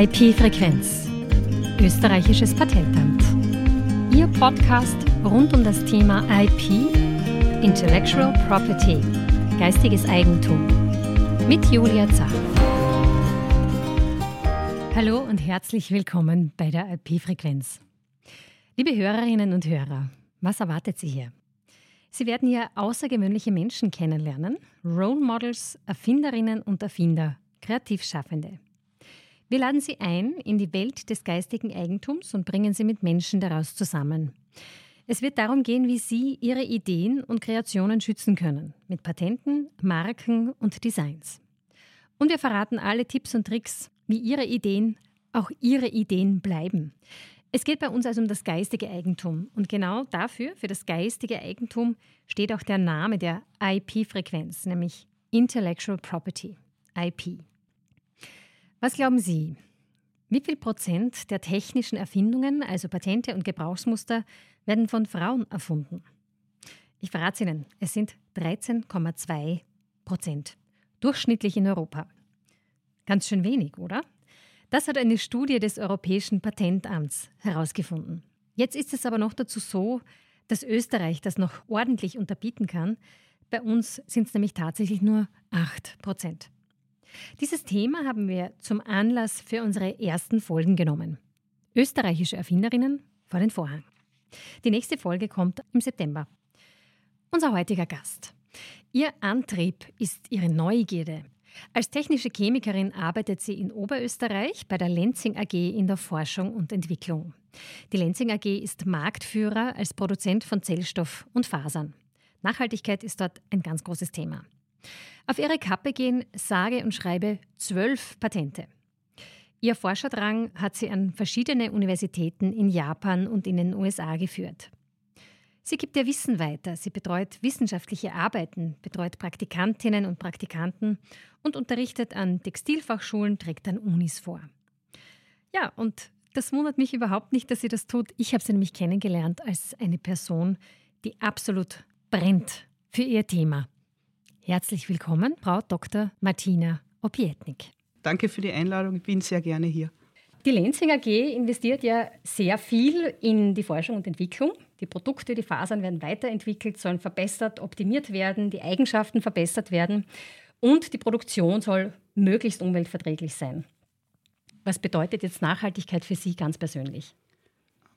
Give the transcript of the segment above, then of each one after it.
IP-Frequenz, österreichisches Patentamt. Ihr Podcast rund um das Thema IP, Intellectual Property, geistiges Eigentum. Mit Julia Zach. Hallo und herzlich willkommen bei der IP-Frequenz. Liebe Hörerinnen und Hörer, was erwartet Sie hier? Sie werden hier außergewöhnliche Menschen kennenlernen, Role Models, Erfinderinnen und Erfinder, Kreativschaffende. Wir laden Sie ein in die Welt des geistigen Eigentums und bringen Sie mit Menschen daraus zusammen. Es wird darum gehen, wie Sie Ihre Ideen und Kreationen schützen können, mit Patenten, Marken und Designs. Und wir verraten alle Tipps und Tricks, wie Ihre Ideen auch Ihre Ideen bleiben. Es geht bei uns also um das geistige Eigentum. Und genau dafür, für das geistige Eigentum, steht auch der Name der IP-Frequenz, nämlich Intellectual Property, IP. Was glauben Sie? Wie viel Prozent der technischen Erfindungen, also Patente und Gebrauchsmuster, werden von Frauen erfunden? Ich verrate Ihnen, es sind 13,2 Prozent. Durchschnittlich in Europa. Ganz schön wenig, oder? Das hat eine Studie des Europäischen Patentamts herausgefunden. Jetzt ist es aber noch dazu so, dass Österreich das noch ordentlich unterbieten kann. Bei uns sind es nämlich tatsächlich nur 8 Prozent. Dieses Thema haben wir zum Anlass für unsere ersten Folgen genommen. Österreichische Erfinderinnen vor den Vorhang. Die nächste Folge kommt im September. Unser heutiger Gast. Ihr Antrieb ist ihre Neugierde. Als technische Chemikerin arbeitet sie in Oberösterreich bei der Lenzing AG in der Forschung und Entwicklung. Die Lenzing AG ist Marktführer als Produzent von Zellstoff und Fasern. Nachhaltigkeit ist dort ein ganz großes Thema. Auf ihre Kappe gehen sage und schreibe zwölf Patente. Ihr Forscherdrang hat sie an verschiedene Universitäten in Japan und in den USA geführt. Sie gibt ihr Wissen weiter, sie betreut wissenschaftliche Arbeiten, betreut Praktikantinnen und Praktikanten und unterrichtet an Textilfachschulen, trägt an Unis vor. Ja, und das wundert mich überhaupt nicht, dass sie das tut. Ich habe sie nämlich kennengelernt als eine Person, die absolut brennt für ihr Thema. Herzlich willkommen, Frau Dr. Martina Opietnik. Danke für die Einladung, ich bin sehr gerne hier. Die Lenzing AG investiert ja sehr viel in die Forschung und Entwicklung. Die Produkte, die Fasern werden weiterentwickelt, sollen verbessert, optimiert werden, die Eigenschaften verbessert werden und die Produktion soll möglichst umweltverträglich sein. Was bedeutet jetzt Nachhaltigkeit für Sie ganz persönlich?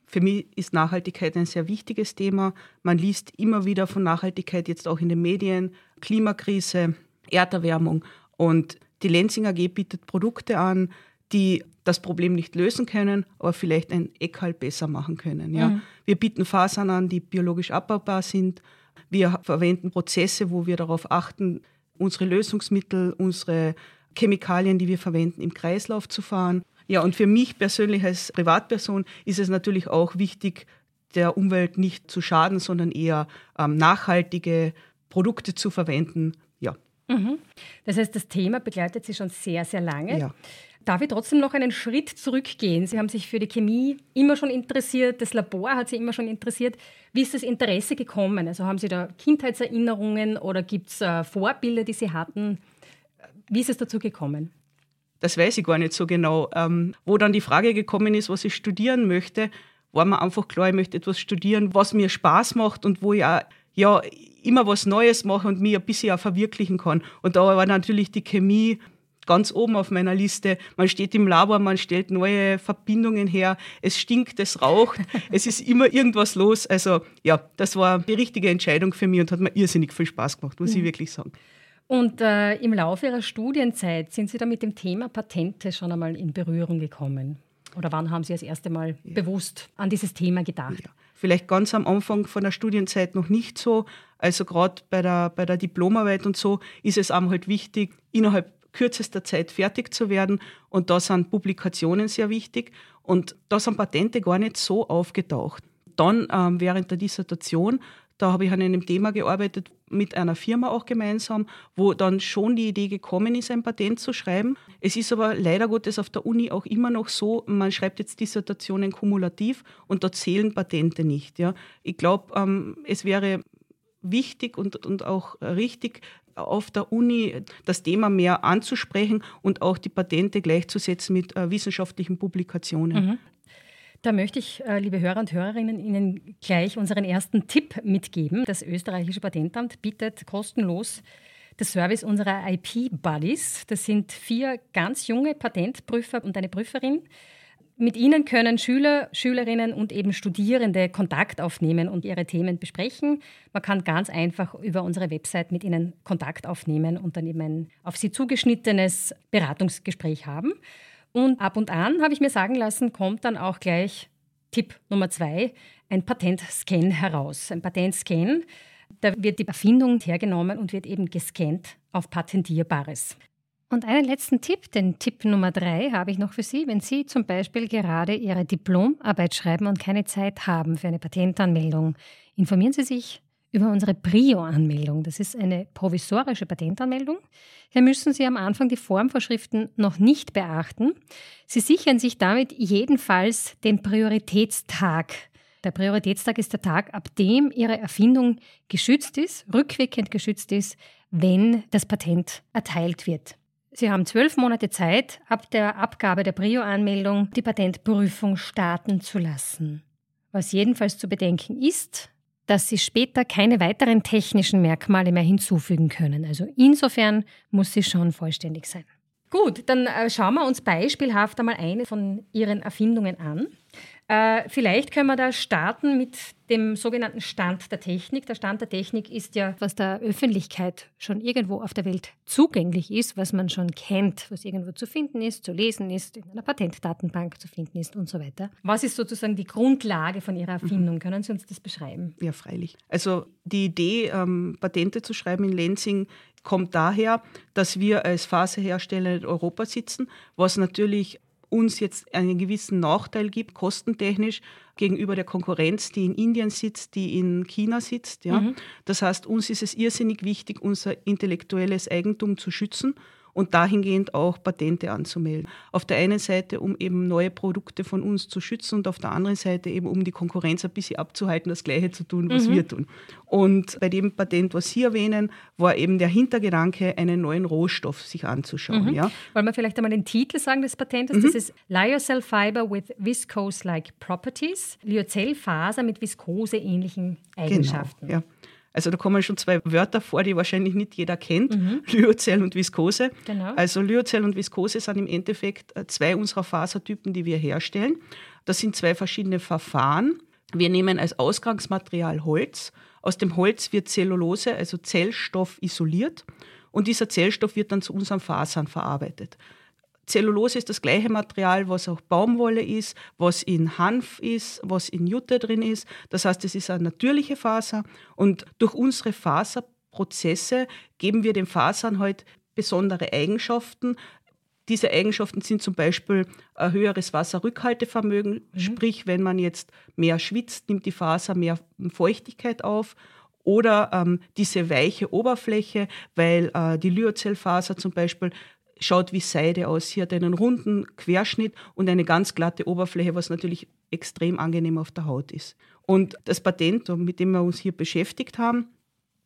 Für mich ist Nachhaltigkeit ein sehr wichtiges Thema. Man liest immer wieder von Nachhaltigkeit, jetzt auch in den Medien, Klimakrise, Erderwärmung. Und die Lenzing AG bietet Produkte an, die das Problem nicht lösen können, aber vielleicht ein Eckhalb besser machen können. Ja. Mhm. Wir bieten Fasern an, die biologisch abbaubar sind. Wir verwenden Prozesse, wo wir darauf achten, unsere Lösungsmittel, unsere Chemikalien, die wir verwenden, im Kreislauf zu fahren. Ja, und für mich persönlich als Privatperson ist es natürlich auch wichtig, der Umwelt nicht zu schaden, sondern eher ähm, nachhaltige Produkte zu verwenden. Ja. Mhm. Das heißt, das Thema begleitet Sie schon sehr, sehr lange. Ja. Darf ich trotzdem noch einen Schritt zurückgehen? Sie haben sich für die Chemie immer schon interessiert, das Labor hat Sie immer schon interessiert. Wie ist das Interesse gekommen? Also haben Sie da Kindheitserinnerungen oder gibt es äh, Vorbilder, die Sie hatten? Wie ist es dazu gekommen? das weiß ich gar nicht so genau. Ähm, wo dann die Frage gekommen ist, was ich studieren möchte, war mir einfach klar, ich möchte etwas studieren, was mir Spaß macht und wo ich auch, ja, immer was Neues mache und mich ein bisschen auch verwirklichen kann. Und da war natürlich die Chemie ganz oben auf meiner Liste. Man steht im Labor, man stellt neue Verbindungen her, es stinkt, es raucht, es ist immer irgendwas los. Also ja, das war die richtige Entscheidung für mich und hat mir irrsinnig viel Spaß gemacht, muss mhm. ich wirklich sagen. Und äh, im Laufe Ihrer Studienzeit sind Sie da mit dem Thema Patente schon einmal in Berührung gekommen? Oder wann haben Sie das erste Mal ja. bewusst an dieses Thema gedacht? Ja. Vielleicht ganz am Anfang von der Studienzeit noch nicht so. Also gerade bei der, bei der Diplomarbeit und so ist es einem halt wichtig, innerhalb kürzester Zeit fertig zu werden. Und da sind Publikationen sehr wichtig. Und da sind Patente gar nicht so aufgetaucht. Dann ähm, während der Dissertation da habe ich an einem Thema gearbeitet, mit einer Firma auch gemeinsam, wo dann schon die Idee gekommen ist, ein Patent zu schreiben. Es ist aber leider Gottes auf der Uni auch immer noch so, man schreibt jetzt Dissertationen kumulativ und da zählen Patente nicht. Ja. Ich glaube, ähm, es wäre wichtig und, und auch richtig, auf der Uni das Thema mehr anzusprechen und auch die Patente gleichzusetzen mit äh, wissenschaftlichen Publikationen. Mhm. Da möchte ich, äh, liebe Hörer und Hörerinnen, Ihnen gleich unseren ersten Tipp mitgeben. Das österreichische Patentamt bietet kostenlos das Service unserer IP-Buddies. Das sind vier ganz junge Patentprüfer und eine Prüferin. Mit ihnen können Schüler, Schülerinnen und eben Studierende Kontakt aufnehmen und ihre Themen besprechen. Man kann ganz einfach über unsere Website mit ihnen Kontakt aufnehmen und dann eben ein auf sie zugeschnittenes Beratungsgespräch haben. Und ab und an, habe ich mir sagen lassen, kommt dann auch gleich Tipp Nummer zwei, ein Patentscan heraus. Ein Patentscan, da wird die Erfindung hergenommen und wird eben gescannt auf Patentierbares. Und einen letzten Tipp, den Tipp Nummer drei, habe ich noch für Sie. Wenn Sie zum Beispiel gerade Ihre Diplomarbeit schreiben und keine Zeit haben für eine Patentanmeldung, informieren Sie sich über unsere Prio-Anmeldung. Das ist eine provisorische Patentanmeldung. Hier müssen Sie am Anfang die Formvorschriften noch nicht beachten. Sie sichern sich damit jedenfalls den Prioritätstag. Der Prioritätstag ist der Tag, ab dem Ihre Erfindung geschützt ist, rückwirkend geschützt ist, wenn das Patent erteilt wird. Sie haben zwölf Monate Zeit, ab der Abgabe der Prio-Anmeldung die Patentprüfung starten zu lassen. Was jedenfalls zu bedenken ist, dass sie später keine weiteren technischen Merkmale mehr hinzufügen können. Also insofern muss sie schon vollständig sein. Gut, dann äh, schauen wir uns beispielhaft einmal eine von Ihren Erfindungen an. Äh, vielleicht können wir da starten mit dem sogenannten Stand der Technik. Der Stand der Technik ist ja, was der Öffentlichkeit schon irgendwo auf der Welt zugänglich ist, was man schon kennt, was irgendwo zu finden ist, zu lesen ist, in einer Patentdatenbank zu finden ist und so weiter. Was ist sozusagen die Grundlage von Ihrer Erfindung? Mhm. Können Sie uns das beschreiben? Ja, freilich. Also die Idee, ähm, Patente zu schreiben in Lenzing, kommt daher, dass wir als Faserhersteller in Europa sitzen, was natürlich uns jetzt einen gewissen Nachteil gibt, kostentechnisch, gegenüber der Konkurrenz, die in Indien sitzt, die in China sitzt. Ja. Mhm. Das heißt, uns ist es irrsinnig wichtig, unser intellektuelles Eigentum zu schützen und dahingehend auch Patente anzumelden. Auf der einen Seite, um eben neue Produkte von uns zu schützen und auf der anderen Seite eben, um die Konkurrenz ein bisschen abzuhalten, das Gleiche zu tun, was mhm. wir tun. Und bei dem Patent, was Sie erwähnen, war eben der Hintergedanke, einen neuen Rohstoff sich anzuschauen. Mhm. Ja. Wollen wir vielleicht einmal den Titel sagen des Patentes? Mhm. Das ist Lyocell Fiber with Viscose-like Properties. Lyocell-Faser mit Viskose-ähnlichen genau, Eigenschaften. Genau, ja. Also da kommen schon zwei Wörter vor, die wahrscheinlich nicht jeder kennt, mhm. Lyocell und Viskose. Genau. Also Lyocell und Viskose sind im Endeffekt äh, zwei unserer Fasertypen, die wir herstellen. Das sind zwei verschiedene Verfahren. Wir nehmen als Ausgangsmaterial Holz. Aus dem Holz wird Zellulose, also Zellstoff, isoliert. Und dieser Zellstoff wird dann zu unseren Fasern verarbeitet. Zellulose ist das gleiche Material, was auch Baumwolle ist, was in Hanf ist, was in Jute drin ist. Das heißt, es ist eine natürliche Faser und durch unsere Faserprozesse geben wir den Fasern halt besondere Eigenschaften. Diese Eigenschaften sind zum Beispiel ein höheres Wasserrückhaltevermögen, mhm. sprich, wenn man jetzt mehr schwitzt, nimmt die Faser mehr Feuchtigkeit auf oder ähm, diese weiche Oberfläche, weil äh, die Lyocellfaser zum Beispiel schaut wie Seide aus. Sie hat einen runden Querschnitt und eine ganz glatte Oberfläche, was natürlich extrem angenehm auf der Haut ist. Und das Patent, mit dem wir uns hier beschäftigt haben,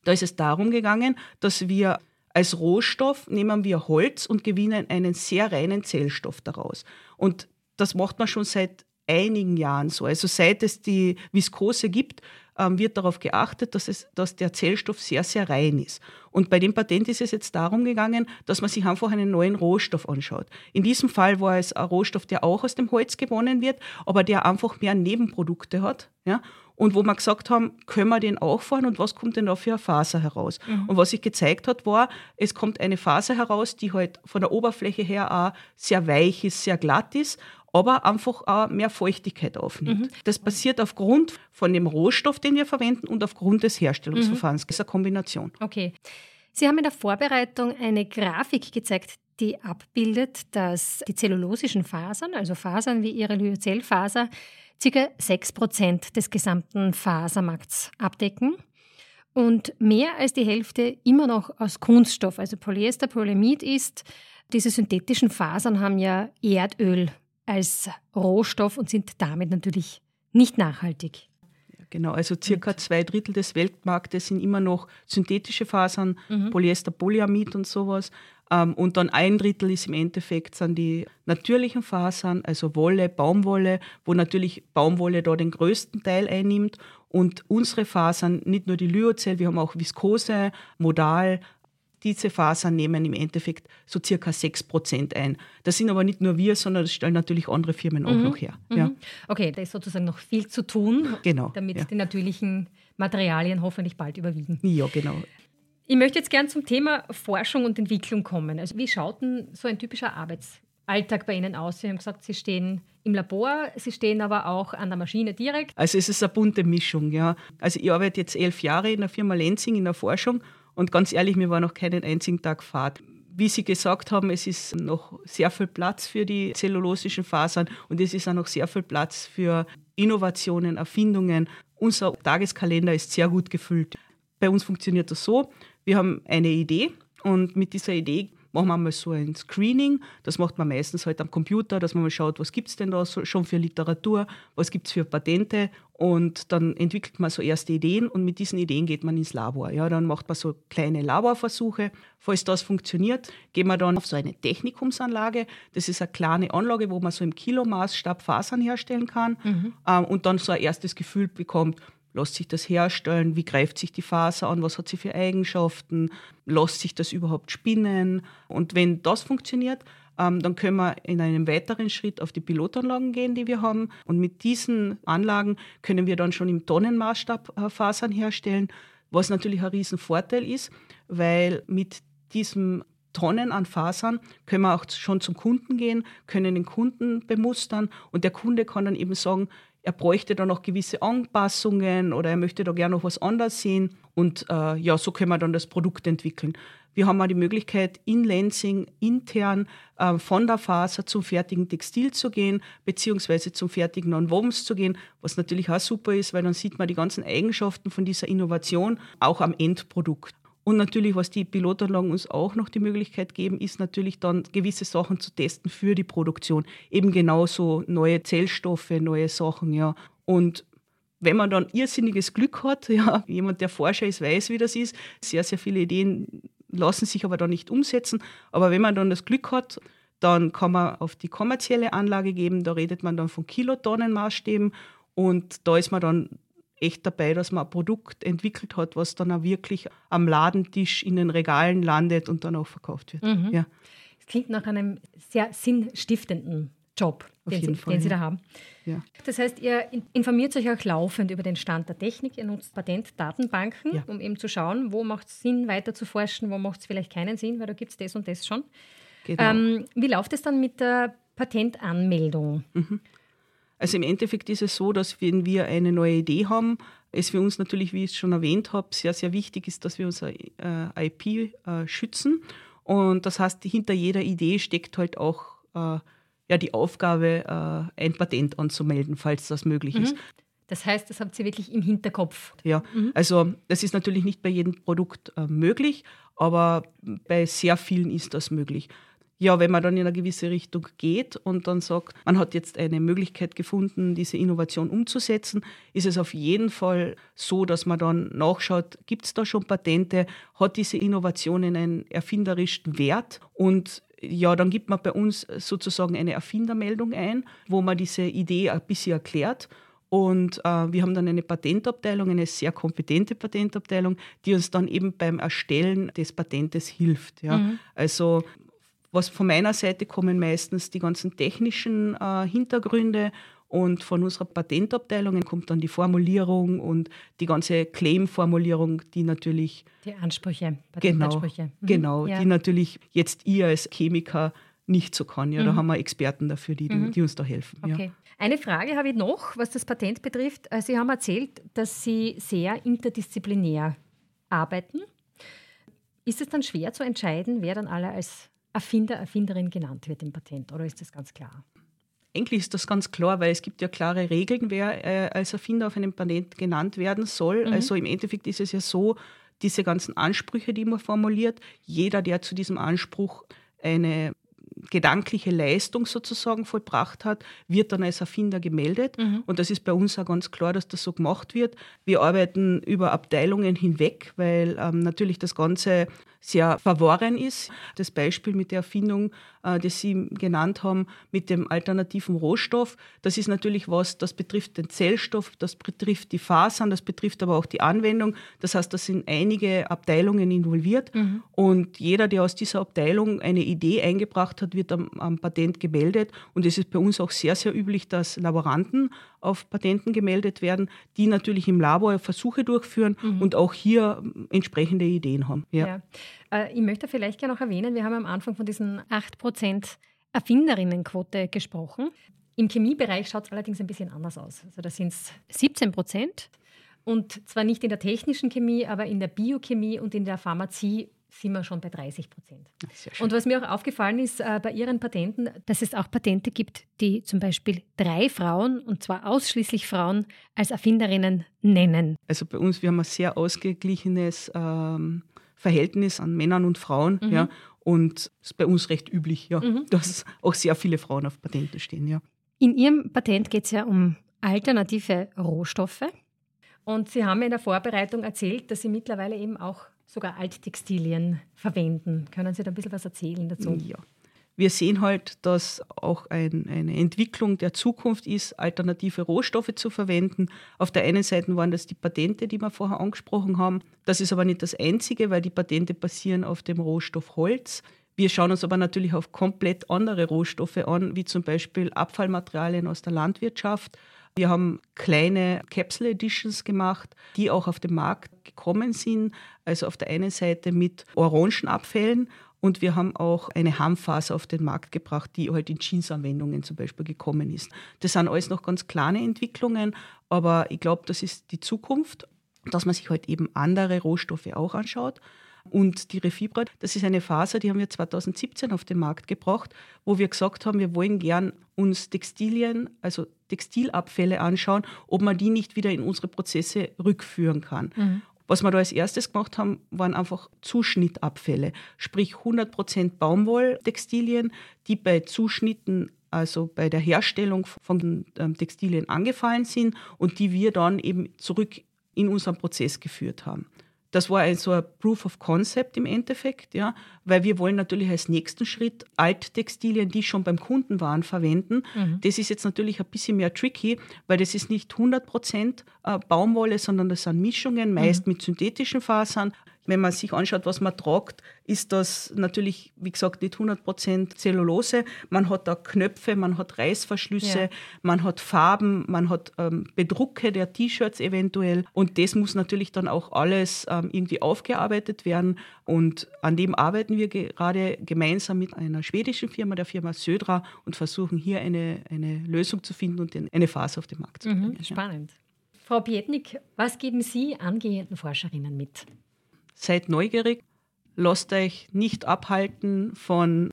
da ist es darum gegangen, dass wir als Rohstoff nehmen wir Holz und gewinnen einen sehr reinen Zellstoff daraus. Und das macht man schon seit einigen Jahren so. Also seit es die Viskose gibt, wird darauf geachtet, dass, es, dass der Zellstoff sehr, sehr rein ist. Und bei dem Patent ist es jetzt darum gegangen, dass man sich einfach einen neuen Rohstoff anschaut. In diesem Fall war es ein Rohstoff, der auch aus dem Holz gewonnen wird, aber der einfach mehr Nebenprodukte hat. Ja? Und wo wir gesagt haben, können wir den auch fahren und was kommt denn da für eine Faser heraus? Mhm. Und was sich gezeigt hat, war, es kommt eine Faser heraus, die halt von der Oberfläche her auch sehr weich ist, sehr glatt ist aber einfach auch mehr Feuchtigkeit aufnimmt. Mhm. Das passiert aufgrund von dem Rohstoff, den wir verwenden und aufgrund des Herstellungsverfahrens. Mhm. Das ist eine Kombination. Okay. Sie haben in der Vorbereitung eine Grafik gezeigt, die abbildet, dass die zellulosischen Fasern, also Fasern wie ihre Lyocellfaser, ca. 6% des gesamten Fasermarkts abdecken und mehr als die Hälfte immer noch aus Kunststoff, also Polyester, Polyamid ist. Diese synthetischen Fasern haben ja Erdöl als Rohstoff und sind damit natürlich nicht nachhaltig. genau. Also circa zwei Drittel des Weltmarktes sind immer noch synthetische Fasern, mhm. Polyester, Polyamid und sowas. Ähm, und dann ein Drittel ist im Endeffekt sind die natürlichen Fasern, also Wolle, Baumwolle, wo natürlich Baumwolle da den größten Teil einnimmt. Und unsere Fasern, nicht nur die Lyocell, wir haben auch Viskose, Modal, diese Fasern nehmen im Endeffekt so circa 6% ein. Das sind aber nicht nur wir, sondern das stellen natürlich andere Firmen auch mhm. noch her. Mhm. Ja. Okay, da ist sozusagen noch viel zu tun, genau, damit ja. die natürlichen Materialien hoffentlich bald überwiegen. Ja, genau. Ich möchte jetzt gern zum Thema Forschung und Entwicklung kommen. Also wie schaut denn so ein typischer Arbeitsalltag bei Ihnen aus? Sie haben gesagt, Sie stehen im Labor, Sie stehen aber auch an der Maschine direkt. Also es ist eine bunte Mischung, ja. Also ich arbeite jetzt elf Jahre in der Firma Lenzing in der Forschung und ganz ehrlich, mir war noch keinen einzigen Tag Fahrt. Wie Sie gesagt haben, es ist noch sehr viel Platz für die zellulosischen Fasern und es ist auch noch sehr viel Platz für Innovationen, Erfindungen. Unser Tageskalender ist sehr gut gefüllt. Bei uns funktioniert das so, wir haben eine Idee und mit dieser Idee machen wir mal so ein Screening. Das macht man meistens halt am Computer, dass man mal schaut, was gibt es denn da schon für Literatur, was gibt es für Patente und dann entwickelt man so erste Ideen und mit diesen Ideen geht man ins Labor. Ja, dann macht man so kleine Laborversuche. Falls das funktioniert, gehen wir dann auf so eine Technikumsanlage. Das ist eine kleine Anlage, wo man so im Kilomaßstab Fasern herstellen kann mhm. äh, und dann so ein erstes Gefühl bekommt, Lässt sich das herstellen? Wie greift sich die Faser an? Was hat sie für Eigenschaften? Lässt sich das überhaupt spinnen? Und wenn das funktioniert, ähm, dann können wir in einem weiteren Schritt auf die Pilotanlagen gehen, die wir haben. Und mit diesen Anlagen können wir dann schon im Tonnenmaßstab äh, Fasern herstellen, was natürlich ein Riesenvorteil ist, weil mit diesem Tonnen an Fasern können wir auch schon zum Kunden gehen, können den Kunden bemustern und der Kunde kann dann eben sagen, er bräuchte da noch gewisse Anpassungen oder er möchte da gerne noch was anderes sehen. Und äh, ja, so können wir dann das Produkt entwickeln. Wir haben auch die Möglichkeit, in Lansing intern äh, von der Faser zum fertigen Textil zu gehen, beziehungsweise zum fertigen Non-Wovens zu gehen, was natürlich auch super ist, weil dann sieht man die ganzen Eigenschaften von dieser Innovation auch am Endprodukt. Und natürlich, was die Pilotanlagen uns auch noch die Möglichkeit geben, ist natürlich dann gewisse Sachen zu testen für die Produktion. Eben genauso neue Zellstoffe, neue Sachen, ja. Und wenn man dann irrsinniges Glück hat, ja, jemand, der Forscher ist, weiß, wie das ist. Sehr, sehr viele Ideen lassen sich aber dann nicht umsetzen. Aber wenn man dann das Glück hat, dann kann man auf die kommerzielle Anlage geben. Da redet man dann von Kilotonnenmaßstäben. Und da ist man dann echt dabei, dass man ein Produkt entwickelt hat, was dann auch wirklich am Ladentisch in den Regalen landet und dann auch verkauft wird. Mhm. Ja. Es klingt nach einem sehr sinnstiftenden Job, den, Sie, Fall, den Sie, da haben. Ja. Das heißt, ihr informiert euch auch laufend über den Stand der Technik. Ihr nutzt Patentdatenbanken, ja. um eben zu schauen, wo macht es Sinn, weiter zu forschen, wo macht es vielleicht keinen Sinn, weil da gibt es das und das schon. Genau. Ähm, wie läuft es dann mit der Patentanmeldung? Mhm. Also im Endeffekt ist es so, dass wenn wir eine neue Idee haben, es für uns natürlich, wie ich es schon erwähnt habe, sehr, sehr wichtig ist, dass wir unser äh, IP äh, schützen. Und das heißt, hinter jeder Idee steckt halt auch äh, ja, die Aufgabe, äh, ein Patent anzumelden, falls das möglich mhm. ist. Das heißt, das habt ihr wirklich im Hinterkopf. Ja, mhm. also das ist natürlich nicht bei jedem Produkt äh, möglich, aber bei sehr vielen ist das möglich ja, wenn man dann in eine gewisse Richtung geht und dann sagt, man hat jetzt eine Möglichkeit gefunden, diese Innovation umzusetzen, ist es auf jeden Fall so, dass man dann nachschaut, gibt es da schon Patente, hat diese Innovation einen erfinderischen Wert und ja, dann gibt man bei uns sozusagen eine Erfindermeldung ein, wo man diese Idee ein bisschen erklärt und äh, wir haben dann eine Patentabteilung, eine sehr kompetente Patentabteilung, die uns dann eben beim Erstellen des Patentes hilft. Ja. Mhm. Also was von meiner Seite kommen meistens die ganzen technischen äh, Hintergründe und von unserer Patentabteilung kommt dann die Formulierung und die ganze Claim-Formulierung, die natürlich. Die Ansprüche, Patentansprüche. Genau, mhm. genau ja. die natürlich jetzt ihr als Chemiker nicht so kann. Ja, mhm. Da haben wir Experten dafür, die, mhm. die uns da helfen. Okay. Ja. Eine Frage habe ich noch, was das Patent betrifft. Äh, Sie haben erzählt, dass Sie sehr interdisziplinär arbeiten. Ist es dann schwer zu entscheiden, wer dann alle als Erfinder, Erfinderin genannt wird im Patent, oder ist das ganz klar? Eigentlich ist das ganz klar, weil es gibt ja klare Regeln, wer äh, als Erfinder auf einem Patent genannt werden soll. Mhm. Also im Endeffekt ist es ja so, diese ganzen Ansprüche, die man formuliert, jeder, der zu diesem Anspruch eine gedankliche Leistung sozusagen vollbracht hat, wird dann als Erfinder gemeldet. Mhm. Und das ist bei uns auch ganz klar, dass das so gemacht wird. Wir arbeiten über Abteilungen hinweg, weil ähm, natürlich das Ganze sehr verworren ist. Das Beispiel mit der Erfindung, das Sie genannt haben, mit dem alternativen Rohstoff, das ist natürlich was, das betrifft den Zellstoff, das betrifft die Fasern, das betrifft aber auch die Anwendung. Das heißt, da sind einige Abteilungen involviert mhm. und jeder, der aus dieser Abteilung eine Idee eingebracht hat, wird am, am Patent gemeldet. Und es ist bei uns auch sehr, sehr üblich, dass Laboranten auf Patenten gemeldet werden, die natürlich im Labor Versuche durchführen mhm. und auch hier entsprechende Ideen haben. Ja. ja. Äh, ich möchte vielleicht gerne noch erwähnen, wir haben am Anfang von diesen 8% Erfinderinnenquote gesprochen. Im Chemiebereich schaut es allerdings ein bisschen anders aus. Also da sind es 17 Prozent. Und zwar nicht in der technischen Chemie, aber in der Biochemie und in der Pharmazie sind wir schon bei 30 Prozent. Und was mir auch aufgefallen ist äh, bei Ihren Patenten, dass es auch Patente gibt, die zum Beispiel drei Frauen, und zwar ausschließlich Frauen, als Erfinderinnen nennen. Also bei uns, wir haben ein sehr ausgeglichenes ähm, Verhältnis an Männern und Frauen. Mhm. Ja, und es ist bei uns recht üblich, ja, mhm. dass auch sehr viele Frauen auf Patente stehen. Ja. In Ihrem Patent geht es ja um alternative Rohstoffe. Und Sie haben in der Vorbereitung erzählt, dass Sie mittlerweile eben auch sogar Alttextilien verwenden. Können Sie da ein bisschen was erzählen dazu? Ja. Wir sehen halt, dass auch ein, eine Entwicklung der Zukunft ist, alternative Rohstoffe zu verwenden. Auf der einen Seite waren das die Patente, die wir vorher angesprochen haben. Das ist aber nicht das Einzige, weil die Patente basieren auf dem Rohstoff Holz. Wir schauen uns aber natürlich auch komplett andere Rohstoffe an, wie zum Beispiel Abfallmaterialien aus der Landwirtschaft wir haben kleine Capsule Editions gemacht, die auch auf den Markt gekommen sind. Also auf der einen Seite mit Orangenabfällen und wir haben auch eine Hanffaser auf den Markt gebracht, die halt in Jeansanwendungen zum Beispiel gekommen ist. Das sind alles noch ganz kleine Entwicklungen, aber ich glaube, das ist die Zukunft, dass man sich halt eben andere Rohstoffe auch anschaut. Und die Refibra, das ist eine Faser, die haben wir 2017 auf den Markt gebracht, wo wir gesagt haben, wir wollen gern uns Textilien, also Textilabfälle anschauen, ob man die nicht wieder in unsere Prozesse rückführen kann. Mhm. Was wir da als erstes gemacht haben, waren einfach Zuschnittabfälle, sprich 100% Baumwolltextilien, die bei Zuschnitten also bei der Herstellung von ähm, Textilien angefallen sind und die wir dann eben zurück in unseren Prozess geführt haben. Das war also ein Proof of Concept im Endeffekt, ja, weil wir wollen natürlich als nächsten Schritt Alttextilien, die schon beim Kunden waren, verwenden. Mhm. Das ist jetzt natürlich ein bisschen mehr tricky, weil das ist nicht 100% äh, Baumwolle, sondern das sind Mischungen, meist mhm. mit synthetischen Fasern, wenn man sich anschaut, was man tragt, ist das natürlich, wie gesagt, nicht 100% Zellulose. Man hat da Knöpfe, man hat Reißverschlüsse, ja. man hat Farben, man hat ähm, Bedrucke der T-Shirts eventuell. Und das muss natürlich dann auch alles ähm, irgendwie aufgearbeitet werden. Und an dem arbeiten wir gerade gemeinsam mit einer schwedischen Firma, der Firma Södra, und versuchen hier eine, eine Lösung zu finden und eine Phase auf den Markt zu bringen. Mhm, spannend. Frau Pietnik, was geben Sie angehenden Forscherinnen mit? Seid neugierig, lasst euch nicht abhalten von,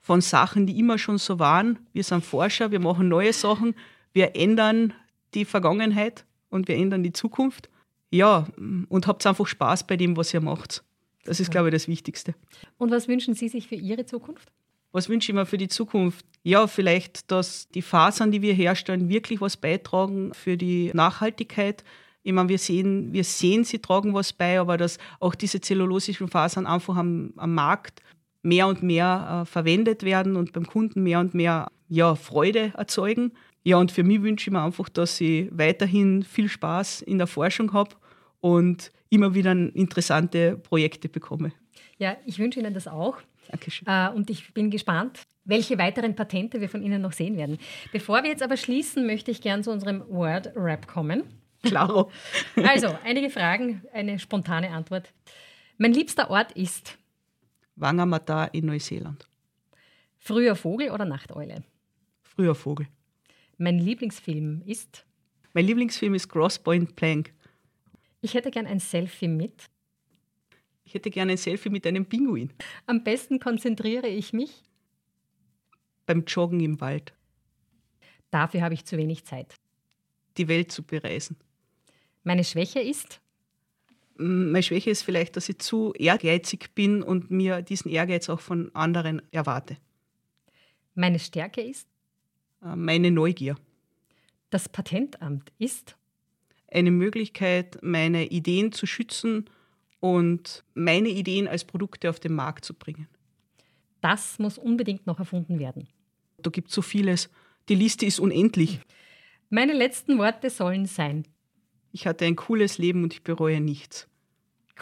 von Sachen, die immer schon so waren. Wir sind Forscher, wir machen neue Sachen, wir ändern die Vergangenheit und wir ändern die Zukunft. Ja, und habt einfach Spaß bei dem, was ihr macht. Das ist, glaube ich, das Wichtigste. Und was wünschen Sie sich für Ihre Zukunft? Was wünsche ich mir für die Zukunft? Ja, vielleicht, dass die Fasern, die wir herstellen, wirklich was beitragen für die Nachhaltigkeit, ich meine, wir sehen, wir sehen, sie tragen was bei, aber dass auch diese zellulosischen Fasern einfach am, am Markt mehr und mehr äh, verwendet werden und beim Kunden mehr und mehr ja, Freude erzeugen. Ja, und für mich wünsche ich mir einfach, dass ich weiterhin viel Spaß in der Forschung habe und immer wieder interessante Projekte bekomme. Ja, ich wünsche Ihnen das auch. Dankeschön. Äh, und ich bin gespannt, welche weiteren Patente wir von Ihnen noch sehen werden. Bevor wir jetzt aber schließen, möchte ich gern zu unserem Word Rap kommen. Klaro. Also, einige Fragen, eine spontane Antwort. Mein liebster Ort ist? Wangamata in Neuseeland. Früher Vogel oder Nachteule? Früher Vogel. Mein Lieblingsfilm ist? Mein Lieblingsfilm ist Cross Point Blank. Ich hätte gern ein Selfie mit? Ich hätte gern ein Selfie mit einem Pinguin. Am besten konzentriere ich mich? Beim Joggen im Wald. Dafür habe ich zu wenig Zeit. Die Welt zu bereisen. Meine Schwäche ist? Meine Schwäche ist vielleicht, dass ich zu ehrgeizig bin und mir diesen Ehrgeiz auch von anderen erwarte. Meine Stärke ist? Äh, meine Neugier. Das Patentamt ist? Eine Möglichkeit, meine Ideen zu schützen und meine Ideen als Produkte auf den Markt zu bringen. Das muss unbedingt noch erfunden werden. Da gibt es so vieles. Die Liste ist unendlich. Meine letzten Worte sollen sein. Ich hatte ein cooles Leben und ich bereue nichts.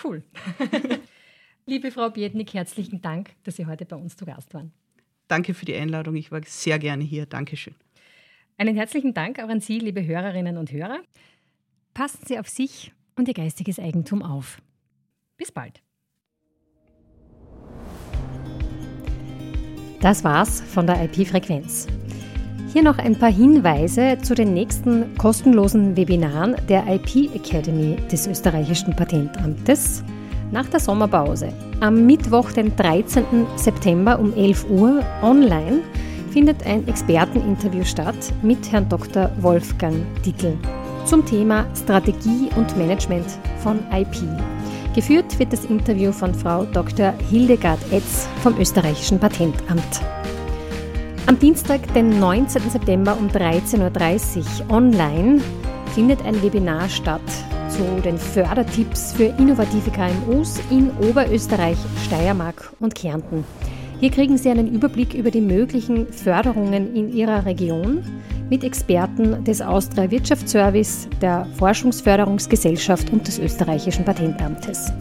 Cool. Liebe Frau Biednik, herzlichen Dank, dass Sie heute bei uns zu Gast waren. Danke für die Einladung. Ich war sehr gerne hier. Dankeschön. Einen herzlichen Dank auch an Sie, liebe Hörerinnen und Hörer. Passen Sie auf sich und Ihr geistiges Eigentum auf. Bis bald. Das war's von der IP-Frequenz. Hier noch ein paar Hinweise zu den nächsten kostenlosen Webinaren der IP Academy des österreichischen Patentamtes nach der Sommerpause. Am Mittwoch, den 13. September um 11 Uhr online findet ein Experteninterview statt mit Herrn Dr. Wolfgang Dickel zum Thema Strategie und Management von IP. Geführt wird das Interview von Frau Dr. Hildegard Etz vom österreichischen Patentamt. Am Dienstag, den 19. September um 13.30 Uhr online findet ein Webinar statt zu den Fördertipps für innovative KMUs in Oberösterreich, Steiermark und Kärnten. Hier kriegen Sie einen Überblick über die möglichen Förderungen in Ihrer Region mit Experten des Austria Wirtschaftsservice, der Forschungsförderungsgesellschaft und des österreichischen Patentamtes.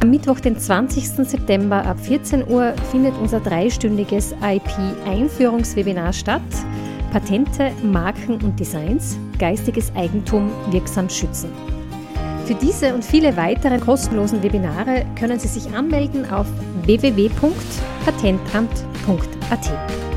Am Mittwoch, den 20. September ab 14 Uhr findet unser dreistündiges IP-Einführungswebinar statt. Patente, Marken und Designs, geistiges Eigentum wirksam schützen. Für diese und viele weitere kostenlosen Webinare können Sie sich anmelden auf www.patentamt.at.